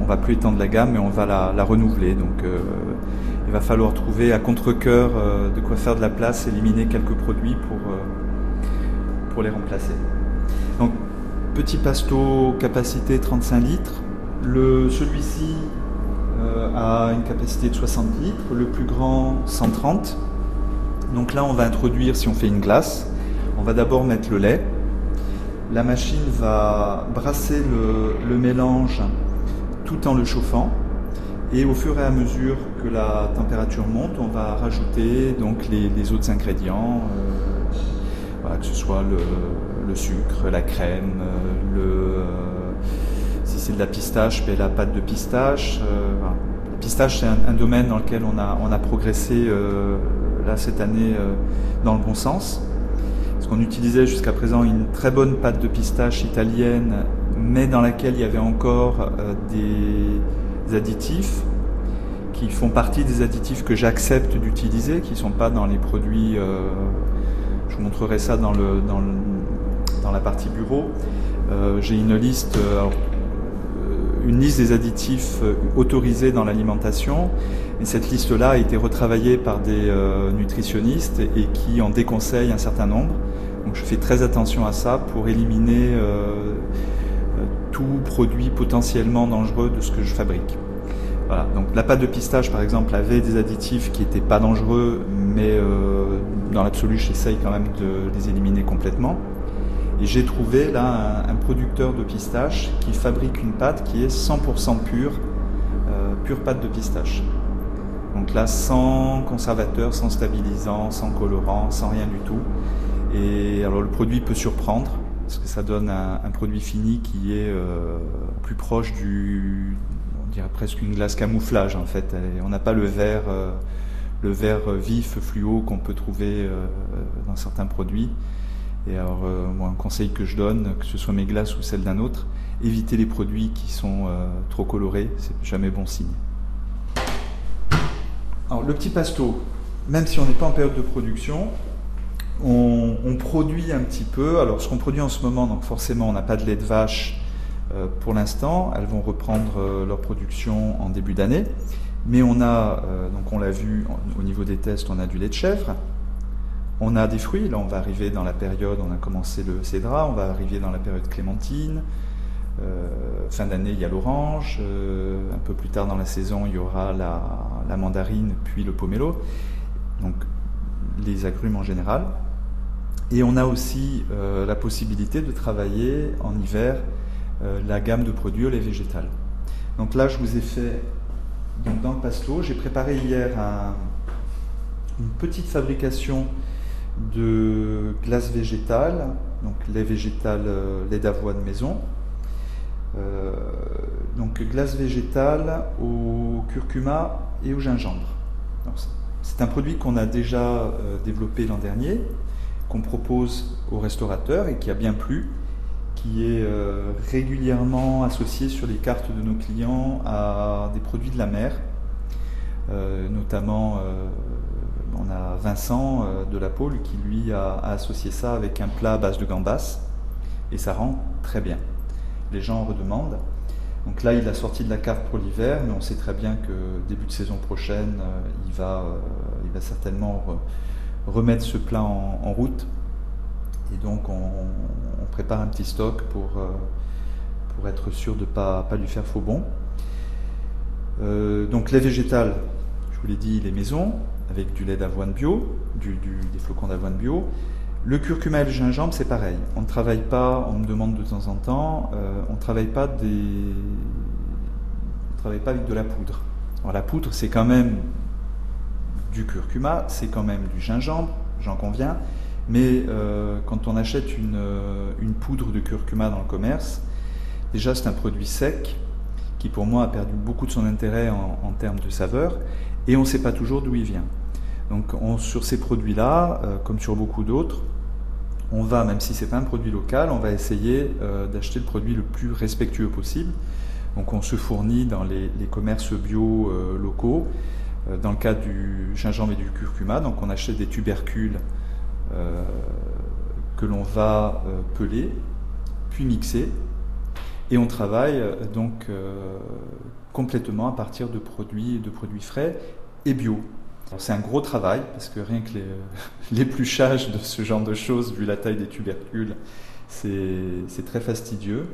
on, va plus étendre la gamme, mais on va la, renouveler. Donc, il va falloir trouver à contre-coeur de quoi faire de la place, éliminer quelques produits pour, pour les remplacer. Donc, petit pasto, capacité 35 litres. Celui-ci, a euh, une capacité de 60 litres, le plus grand 130. Donc là, on va introduire, si on fait une glace, on va d'abord mettre le lait. La machine va brasser le, mélange tout en le chauffant. Et au fur et à mesure que la température monte, on va rajouter donc les, autres ingrédients, euh, que ce soit le, sucre, la crème, euh, le, c'est de la pistache, ben, la pâte de pistache. Le pistache, c'est un, domaine dans lequel on a, on a progressé euh, là cette année euh, dans le bon sens. Parce qu'on utilisait jusqu'à présent une très bonne pâte de pistache italienne, mais dans laquelle il y avait encore euh, des additifs qui font partie des additifs que j'accepte d'utiliser, qui ne sont pas dans les produits. je vous montrerai ça dans, le, dans, dans la partie bureau. J'ai une liste une liste des additifs euh, autorisés dans l'alimentation. Et cette liste-là a été retravaillée par des euh, nutritionnistes et qui en déconseillent un certain nombre. Donc je fais très attention à ça pour éliminer euh, tout produit potentiellement dangereux de ce que je fabrique. Voilà. Donc la pâte de pistache, par exemple, avait des additifs qui n'étaient pas dangereux, mais dans l'absolu, j'essaye quand même de les éliminer complètement. Et j'ai trouvé là un, producteur de pistache qui fabrique une pâte qui est 100% pure, euh, pure pâte de pistache. Donc là, sans conservateur, sans stabilisant, sans colorant, sans rien du tout. Et alors le produit peut surprendre parce que ça donne un, produit fini qui est euh, plus proche du, on dirait presque une glace camouflage en fait. on n'a pas le vert, euh, le vert vif fluo qu'on peut trouver dans certains produits. Et alors, euh, moi, un conseil que je donne, que ce soit mes glaces ou celles d'un autre, évitez les produits qui sont euh, trop colorés, c'est jamais bon signe. Alors, le petit pasto, même si on n'est pas en période de production, on, produit un petit peu. Alors, ce qu'on produit en ce moment, donc forcément, on n'a pas de lait de vache, pour l'instant, elles vont reprendre leur production en début d'année. Mais on a, donc on l'a vu au niveau des tests, on a du lait de chèvre, on a des fruits, là on va arriver dans la période, on a commencé le cédra, on va arriver dans la période clémentine. Euh, fin d'année, il y a l'orange. Euh, un peu plus tard dans la saison, il y aura la, mandarine, puis le pomelo. Donc les agrumes en général. Et on a aussi euh, la possibilité de travailler en hiver la gamme de produits au lait végétal. Donc là, je vous ai fait dans le pasto, j'ai préparé hier une petite fabrication de glace végétale, donc lait végétal, euh, lait d'avoine maison. Euh, donc glace végétale au curcuma et au gingembre. C'est un produit qu'on a déjà euh, développé l'an dernier, qu'on propose aux restaurateurs et qui a bien plu, qui est régulièrement associé sur les cartes de nos clients à des produits de la mer, notamment on a Vincent euh, de la Pôle qui lui a, associé ça avec un plat à base de gambas et ça rend très bien. Les gens en redemandent. Donc là, il a sorti de la carte pour l'hiver, mais on sait très bien que début de saison prochaine, euh, il, va, euh, il va certainement remettre ce plat en, route. Et donc, on, prépare un petit stock pour, pour être sûr de ne pas, pas lui faire faux bon. donc, les végétales, je vous l'ai dit, les maisons avec du lait d'avoine bio, des flocons d'avoine bio. Le curcuma et le gingembre, c'est pareil. On ne travaille pas, on me demande de temps en temps, euh, on ne travaille pas des, avec de la poudre. La poudre, c'est quand même du curcuma, c'est quand même du gingembre, j'en conviens. Mais euh, quand on achète une, euh, une, poudre de curcuma dans le commerce, déjà c'est un produit sec qui pour moi a perdu beaucoup de son intérêt en termes de saveur et on ne sait pas toujours d'où il vient. Donc sur ces produits-là, euh, comme sur beaucoup d'autres, on va, même si ce n'est pas un produit local, on va essayer euh, d'acheter le produit le plus respectueux possible. Donc on se fournit dans les, commerces bio euh, locaux. dans le cas du gingembre et du curcuma, donc on achète des tubercules que l'on va peler, puis mixer, et on travaille donc complètement à partir de produits, de produits frais et bio. C'est un gros travail parce que rien que <laughs> l'épluchage de ce genre de choses, vu la taille des tubercules, c'est très fastidieux.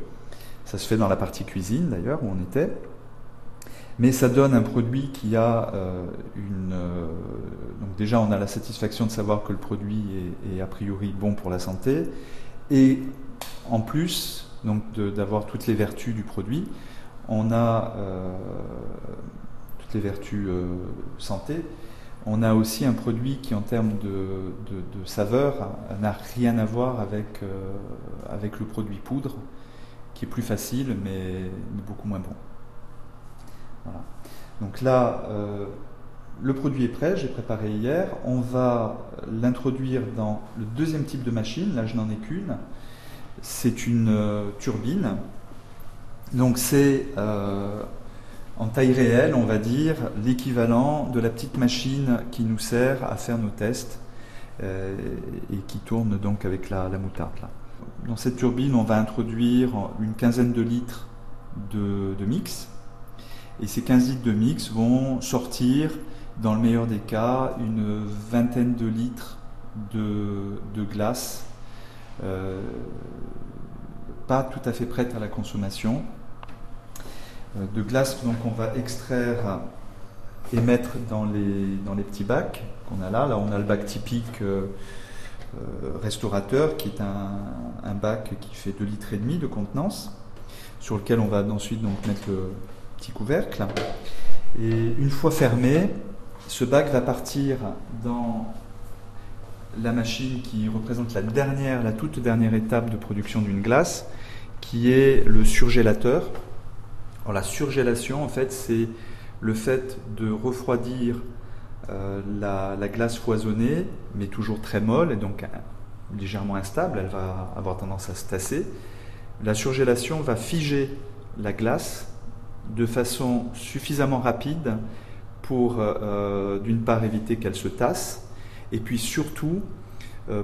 Ça se fait dans la partie cuisine d'ailleurs où on était. Mais ça donne un produit qui a euh, une. Euh, donc, déjà, on a la satisfaction de savoir que le produit est, a priori bon pour la santé. Et en plus d'avoir toutes les vertus du produit, on a euh, toutes les vertus santé on a aussi un produit qui, en termes de, saveur, n'a rien à voir avec, euh, avec le produit poudre, qui est plus facile, mais beaucoup moins bon. Voilà. Donc là, euh, le produit est prêt, j'ai préparé hier. On va l'introduire dans le deuxième type de machine. Là, je n'en ai qu'une. C'est une euh, turbine. Donc c'est en taille réelle, on va dire, l'équivalent de la petite machine qui nous sert à faire nos tests euh, et qui tourne donc avec la, moutarde. Dans cette turbine, on va introduire une quinzaine de litres de, mix. Et ces 15 litres de mix vont sortir, dans le meilleur des cas, une vingtaine de litres de, glace, euh, pas tout à fait prête à la consommation, de glace donc on va extraire et mettre dans les, dans les petits bacs qu'on a là. Là, on a le bac typique euh, euh, restaurateur qui est un, bac qui fait 2 litres et demi de contenance sur lequel on va ensuite donc mettre le petit couvercle. Et une fois fermé, ce bac va partir dans la machine qui représente la dernière, la toute dernière étape de production d'une glace, qui est le surgélateur la surgélation, en fait, c'est le fait de refroidir euh, la, glace foisonnée, mais toujours très molle et donc euh, légèrement instable, elle va avoir tendance à se tasser. La surgélation va figer la glace de façon suffisamment rapide pour, euh, d'une part, éviter qu'elle se tasse, et puis surtout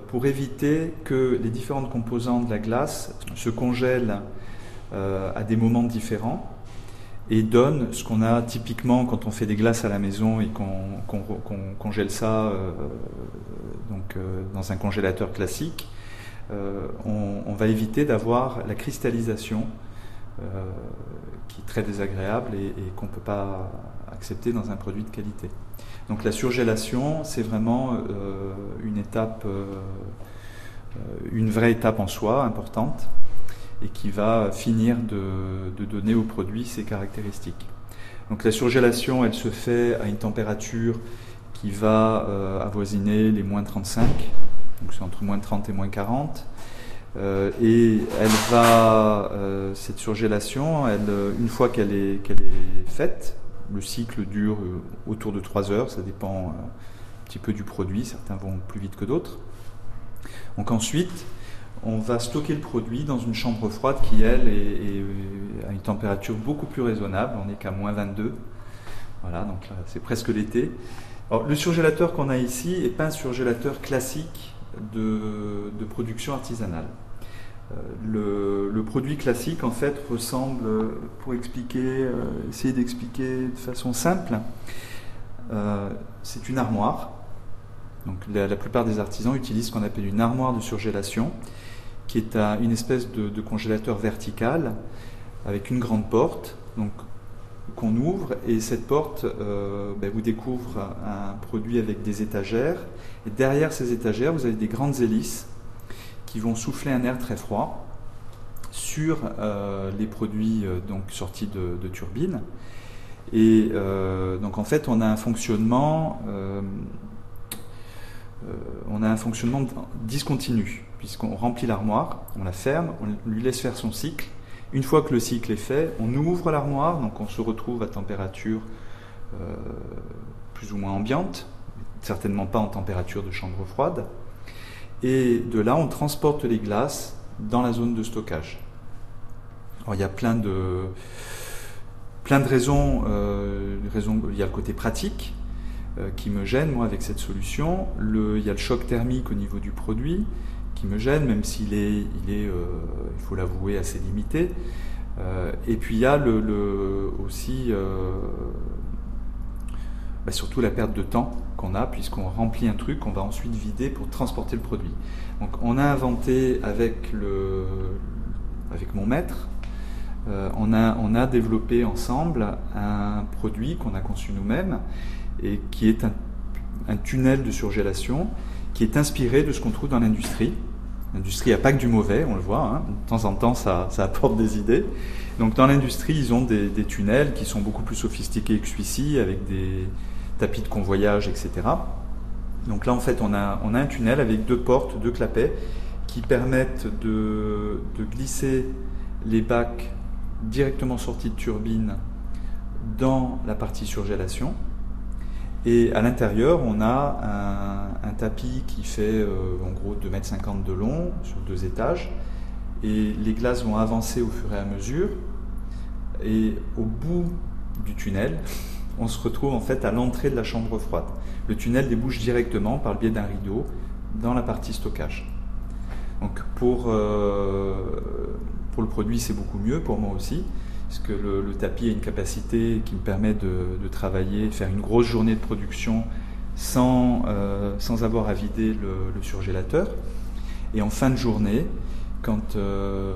pour éviter que les différentes composantes de la glace se congèlent à des moments différents et donne ce qu'on a typiquement quand on fait des glaces à la maison et qu'on congèle ça donc, dans un congélateur classique. On, va éviter d'avoir la cristallisation qui est très désagréable et, et qu'on ne peut pas accepter dans un produit de qualité. Donc la surgélation, c'est vraiment euh, une étape, euh, euh, une vraie étape en soi importante et qui va finir de, donner au produit ses caractéristiques. Donc la surgélation, elle se fait à une température qui va avoisiner les moins 35, donc c'est entre moins 30 et moins 40. et elle va, cette surgélation, elle, une fois qu'elle est, qu'elle est faite, le cycle dure euh, autour de 3 heures, ça dépend euh, un petit peu du produit, certains vont plus vite que d'autres. Donc ensuite, on va stocker le produit dans une chambre froide qui, elle, est, à une température beaucoup plus raisonnable, on n'est qu'à moins 22. Voilà, donc là, c'est presque l'été. le surgélateur qu'on a ici n'est pas un surgélateur classique de production artisanale. Euh, le, produit classique, en fait, ressemble, pour expliquer, euh, essayer d'expliquer de façon simple, euh, c'est une armoire. Donc, la, plupart des artisans utilisent ce qu'on appelle une armoire de surgélation, qui est une espèce de, congélateur vertical avec une grande porte. Donc, qu'on ouvre et cette porte ben, vous découvre un produit avec des étagères et derrière ces étagères vous avez des grandes hélices qui vont souffler un air très froid sur euh, les produits euh, donc sortis de, de turbines. Et euh, donc en fait, on a un fonctionnement, on a un fonctionnement discontinu, puisqu'on remplit l'armoire, on la ferme, on lui laisse faire son cycle. Une fois que le cycle est fait, on ouvre l'armoire, donc on se retrouve à température plus ou moins ambiante, certainement pas en température de chambre froide. Et de là, on transporte les glaces dans la zone de stockage. Il y a plein de, euh, raisons. Il y a le côté pratique euh, qui me gêne, moi, avec cette solution. Il y a le choc thermique au niveau du produit me gêne, même s'il est, il, est, euh, il faut l'avouer, assez limité. et puis il y a le, le aussi bah, surtout la perte de temps qu'on a, puisqu'on remplit un truc qu'on va ensuite vider pour transporter le produit. Donc on a inventé avec, le, avec mon maître, euh, on, a, on a développé ensemble un produit qu'on a conçu nous-mêmes et qui est un, un, tunnel de surgélation qui est inspiré de ce qu'on trouve dans l'industrie. L'industrie n'a pas que du mauvais, on le voit, hein. de temps en temps ça, apporte des idées. Donc dans l'industrie, ils ont des, tunnels qui sont beaucoup plus sophistiqués que celui-ci, avec des, tapis de convoyage, etc. Donc là, en fait, on a, on a un tunnel avec deux portes, deux clapets, qui permettent de, glisser les bacs directement sortis de turbine dans la partie surgélation. Et à l'intérieur, on a un, tapis qui fait euh, en gros 2,50 m de long sur deux étages. Et les glaces vont avancer au fur et à mesure. Et au bout du tunnel, <laughs> on se retrouve en fait à l'entrée de la chambre froide. Le tunnel débouche directement par le biais d'un rideau dans la partie stockage. Donc pour, euh, pour le produit, c'est beaucoup mieux, pour moi aussi, parce que le, tapis a une capacité qui me permet de, travailler, faire une grosse journée de production sans, euh, avoir à vider le, surgélateur. Et en fin de journée, quand euh,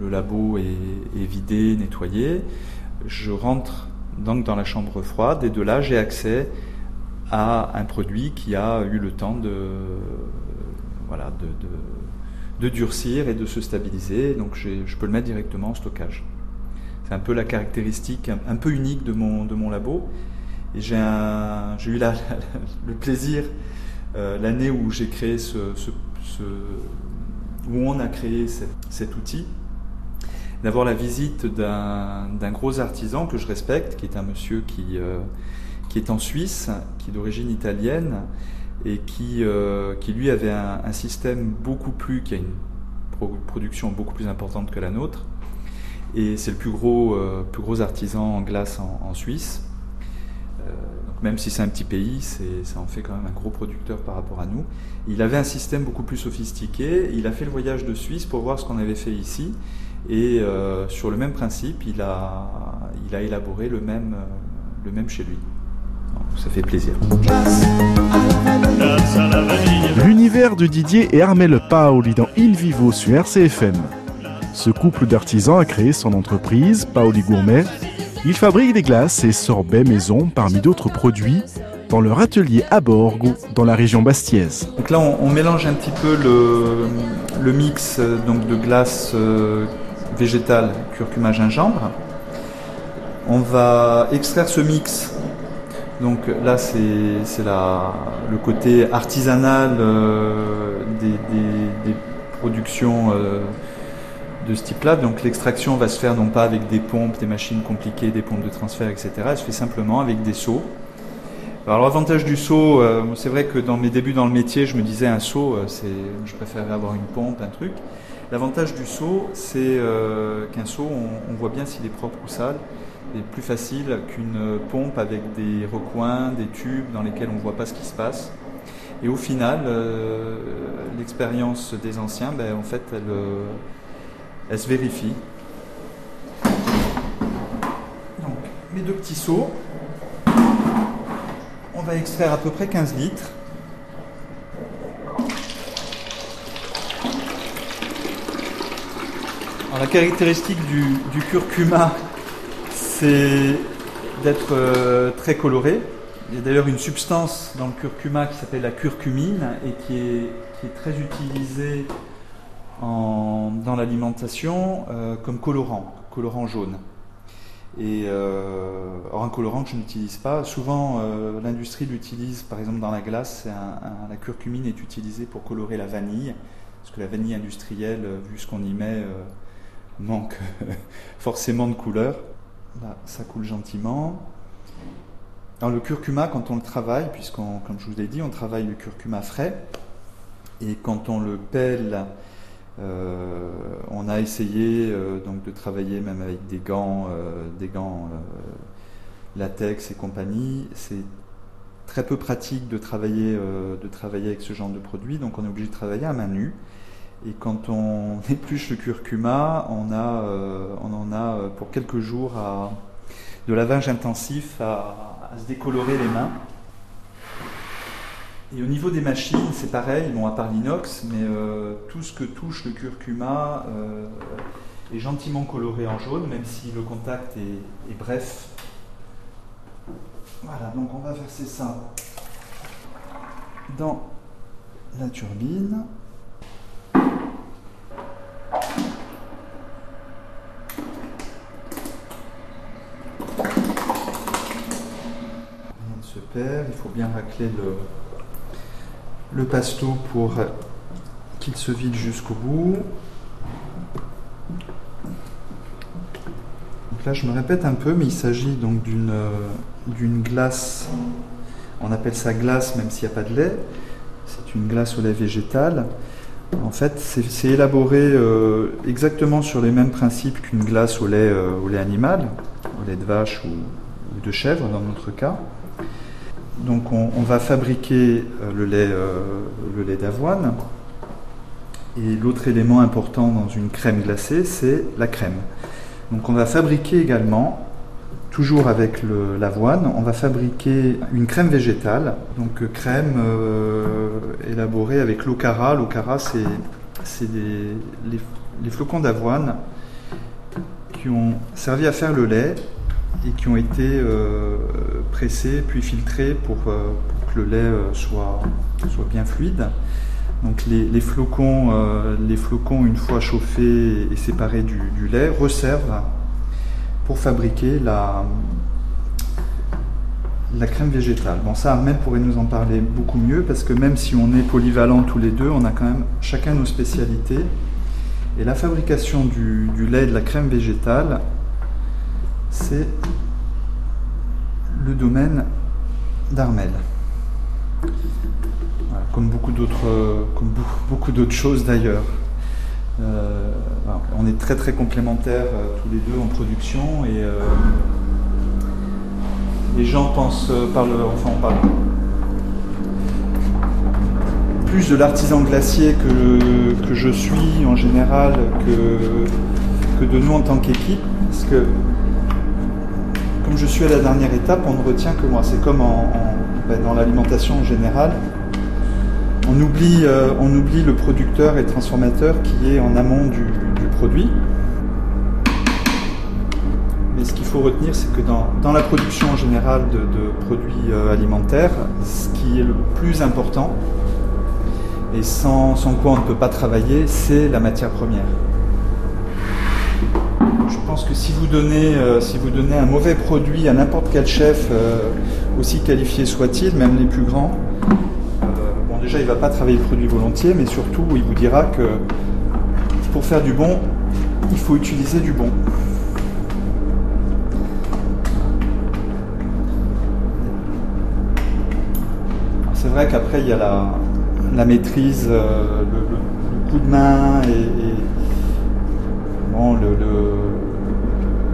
le labo est, vidé, nettoyé, je rentre donc dans la chambre froide, et de là j'ai accès à un produit qui a eu le temps de, de, durcir et de se stabiliser, donc je peux le mettre directement en stockage. C'est un peu la caractéristique un, peu unique de mon, de mon labo. Et j'ai eu le plaisir, euh, l'année où j'ai créé ce, où on a créé cet outil, d'avoir la visite d'un gros artisan que je respecte, qui est un monsieur qui, euh, qui est en Suisse, qui est d'origine italienne, et qui, euh, qui lui avait un, système beaucoup plus, qui a une production beaucoup plus importante que la nôtre. Et c'est le plus gros, euh, plus gros artisan en glace en, Suisse. donc même si c'est un petit pays, ça en fait quand même un gros producteur par rapport à nous. Il avait un système beaucoup plus sophistiqué. Il a fait le voyage de Suisse pour voir ce qu'on avait fait ici. Et sur le même principe, il a, il a élaboré le même, le même chez lui. ça fait plaisir. L'univers de Didier et Armel Paoli dans In Vivo sur RCFM. Ce couple d'artisans a créé son entreprise, Paoli Gourmet. Il fabrique des glaces et sorbets maison parmi d'autres produits dans leur atelier à Borgo, dans la région bastiaise. Donc là, on, mélange un petit peu le, mix euh, donc, de glace euh, végétale, curcuma, gingembre. On va extraire ce mix. Donc là, c'est le côté artisanal euh, des, productions de ce type-là. Donc l'extraction va se faire non pas avec des pompes, des machines compliquées, des pompes de transfert, etc. Elle se fait simplement avec des seaux. Alors l'avantage du seau, euh, c'est vrai que dans mes débuts dans le métier, je me disais un seau, euh, c'est, je préférerais avoir une pompe, un truc. L'avantage du seau, c'est euh, qu'un seau, on, voit bien s'il est propre ou sale. est plus facile qu'une pompe avec des recoins, des tubes dans lesquels on ne voit pas ce qui se passe. Et au final, l'expérience des anciens, ben, en fait, elle, elle se vérifie. Donc, mes deux petits seaux on va extraire à peu près 15 litres. la caractéristique du, curcuma, c'est d'être euh, très coloré. Il y a d'ailleurs une substance dans le curcuma qui s'appelle la curcumine et qui est, très utilisée dans l'alimentation euh, comme colorant, colorant jaune. Et euh, un colorant que je n'utilise pas. Souvent, euh, l'industrie l'utilise, par exemple dans la glace, la curcumine est utilisée pour colorer la vanille, parce que la vanille industrielle, vu ce qu'on y met, manque <laughs> forcément de couleur. Là, ça coule gentiment. Alors le curcuma, quand on le travaille, puisqu'on, comme je vous l'ai dit, on travaille le curcuma frais, et quand on le pèle euh, on a essayé euh, donc de travailler même avec des gants, euh, des gants latex et compagnie. C'est très peu pratique de travailler, de travailler avec ce genre de produit, donc on est obligé de travailler à main nue. Et quand on <laughs> épluche le curcuma, on, a, on en a pour quelques jours de lavage intensif à se décolorer les mains. Et au niveau des machines, c'est pareil, bon, à part l'inox, mais euh, tout ce que touche le curcuma euh, est gentiment coloré en jaune, même si le contact est, bref. Voilà, donc on va verser ça dans la turbine. Rien ne se perd, il faut bien racler le, le pasto pour qu'il se vide jusqu'au bout. Donc là, je me répète un peu, mais il s'agit donc d'une euh, d'une glace. On appelle ça glace, même s'il n'y a pas de lait. C'est une glace au lait végétal. En fait, c'est élaboré euh, exactement sur les mêmes principes qu'une glace au lait, euh, au lait animal, au lait de vache ou de chèvre dans notre cas. Donc on, va fabriquer euh, le lait, euh, le lait d'avoine. Et l'autre élément important dans une crème glacée, c'est la crème. Donc on va fabriquer également, toujours avec l'avoine, on va fabriquer une crème végétale, donc euh, crème élaborée avec l'ocara. L'ocara, c'est les, flocons d'avoine qui ont servi à faire le lait et qui ont été euh, pressés puis filtrés pour, euh, que le lait euh, soit, soit bien fluide. Donc les, flocons, les flocons, une fois chauffés et séparés du, lait, resservent pour fabriquer la, la crème végétale. Bon, ça, Armel pourrait nous en parler beaucoup mieux parce que même si on est polyvalents tous les deux, on a quand même chacun nos spécialités. Et la fabrication du, du lait et de la crème végétale, c'est le domaine d'Armel. comme beaucoup d'autres, comme beaucoup d'autres choses d'ailleurs. Euh, on est très très complémentaires euh, tous les deux en production et euh, les gens pensent par enfin on parle plus de l'artisan glacier que, que, je suis en général que que de nous en tant qu'équipe, parce que comme je suis à la dernière étape, on ne retient que moi. C'est comme ben, dans l'alimentation en général. On oublie, euh, on oublie le producteur et transformateur qui est en amont du, produit. Mais ce qu'il faut retenir, c'est que dans, la production en général de, produits euh, alimentaires, ce qui est le plus important, et sans, quoi on ne peut pas travailler, c'est la matière première. Je pense que si vous donnez, euh, si vous donnez un mauvais produit à n'importe quel chef, aussi qualifié soit-il, même les plus grands, déjà, il ne va pas travailler le produit volontiers, mais surtout, il vous dira que pour faire du bon, il faut utiliser du bon. C'est vrai qu'après, il y a la, maîtrise, euh, le, coup de main et,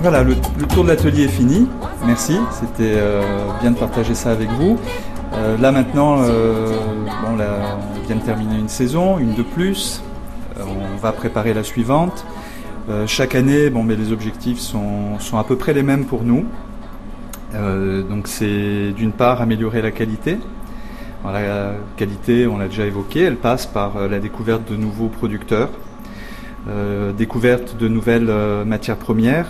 Voilà, le, tour de l'atelier est fini. Merci, c'était euh, bien de partager ça avec vous. Euh, là maintenant, euh, on vient de terminer une saison, une de plus. On va préparer la suivante. chaque année, bon, mais les objectifs sont, à peu près les mêmes pour nous. donc c'est d'une part améliorer la qualité. la qualité, on l'a déjà évoqué, elle passe par la découverte de nouveaux producteurs, découverte de nouvelles matières premières,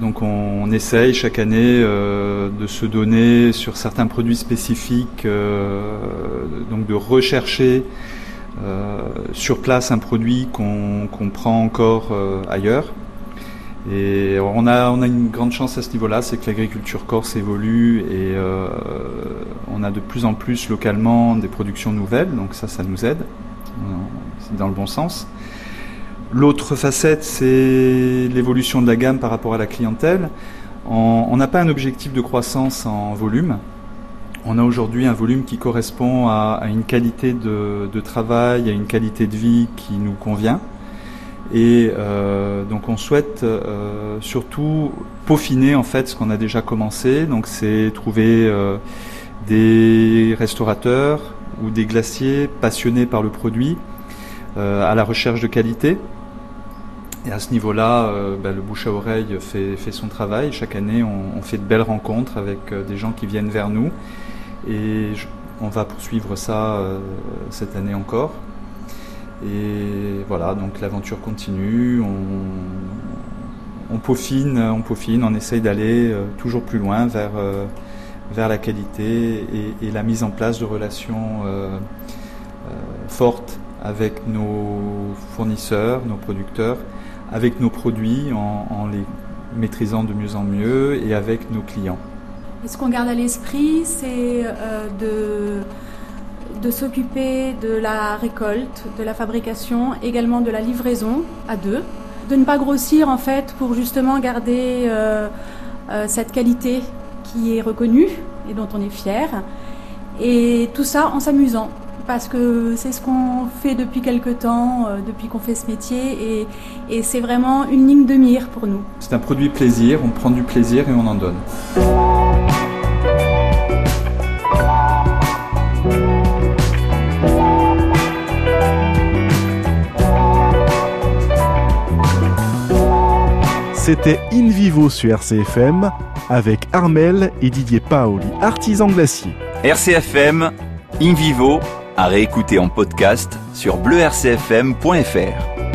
donc on, essaye chaque année euh, de se donner sur certains produits spécifiques, euh, donc de rechercher euh, sur place un produit qu'on prend encore ailleurs. Et on a, on a une grande chance à ce niveau-là, c'est que l'agriculture corse évolue et on a de plus en plus localement des productions nouvelles, donc ça, ça nous aide. C'est dans le bon sens. L'autre facette, c'est l'évolution de la gamme par rapport à la clientèle. On n'a pas un objectif de croissance en volume. On a aujourd'hui un volume qui correspond à, une qualité de, travail, à une qualité de vie qui nous convient. Et euh, donc on souhaite euh, surtout peaufiner en fait ce qu'on a déjà commencé. Donc c'est trouver euh, des restaurateurs ou des glaciers passionnés par le produit, à la recherche de qualité, et à ce niveau-là, euh, bah, le bouche à oreille fait, son travail. Chaque année, on, fait de belles rencontres avec euh, des gens qui viennent vers nous. Et on va poursuivre ça euh, cette année encore. Et voilà, donc l'aventure continue. On, peaufine, on peaufine, on essaye d'aller toujours plus loin vers, vers la qualité et, la mise en place de relations fortes avec nos fournisseurs, nos producteurs avec nos produits en, les maîtrisant de mieux en mieux et avec nos clients. Ce qu'on garde à l'esprit, c'est euh, de, de s'occuper de la récolte, de la fabrication, également de la livraison à deux, de ne pas grossir en fait pour justement garder euh, euh, cette qualité qui est reconnue et dont on est fier, et tout ça en s'amusant parce que c'est ce qu'on fait depuis quelque temps, euh, depuis qu'on fait ce métier, et, et c'est vraiment une ligne de mire pour nous. C'est un produit plaisir, on prend du plaisir et on en donne. C'était In Vivo sur RCFM avec Armel et Didier Paoli, artisans glaciers. RCFM, In Vivo, à réécouter en podcast sur bleurcfm.fr.